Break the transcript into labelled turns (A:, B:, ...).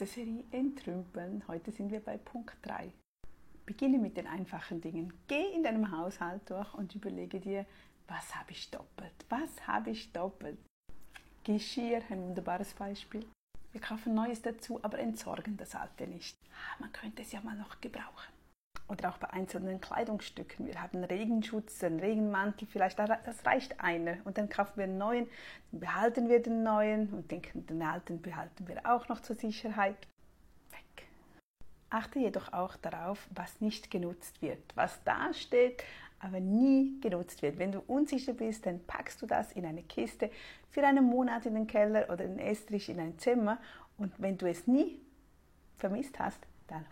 A: der Serie Entrümpeln. Heute sind wir bei Punkt 3. Beginne mit den einfachen Dingen. Geh in deinem Haushalt durch und überlege dir, was habe ich doppelt? Was habe ich doppelt? Geschirr, ein wunderbares Beispiel. Wir kaufen Neues dazu, aber entsorgen das Alte nicht. Ah, man könnte es ja mal noch gebrauchen. Oder auch bei einzelnen Kleidungsstücken. Wir haben Regenschutz, einen Regenmantel, vielleicht das reicht einer. Und dann kaufen wir einen neuen, dann behalten wir den neuen und den, den alten behalten wir auch noch zur Sicherheit. Weg. Achte jedoch auch darauf, was nicht genutzt wird. Was da steht, aber nie genutzt wird. Wenn du unsicher bist, dann packst du das in eine Kiste für einen Monat in den Keller oder in den Estrich in ein Zimmer und wenn du es nie vermisst hast, dann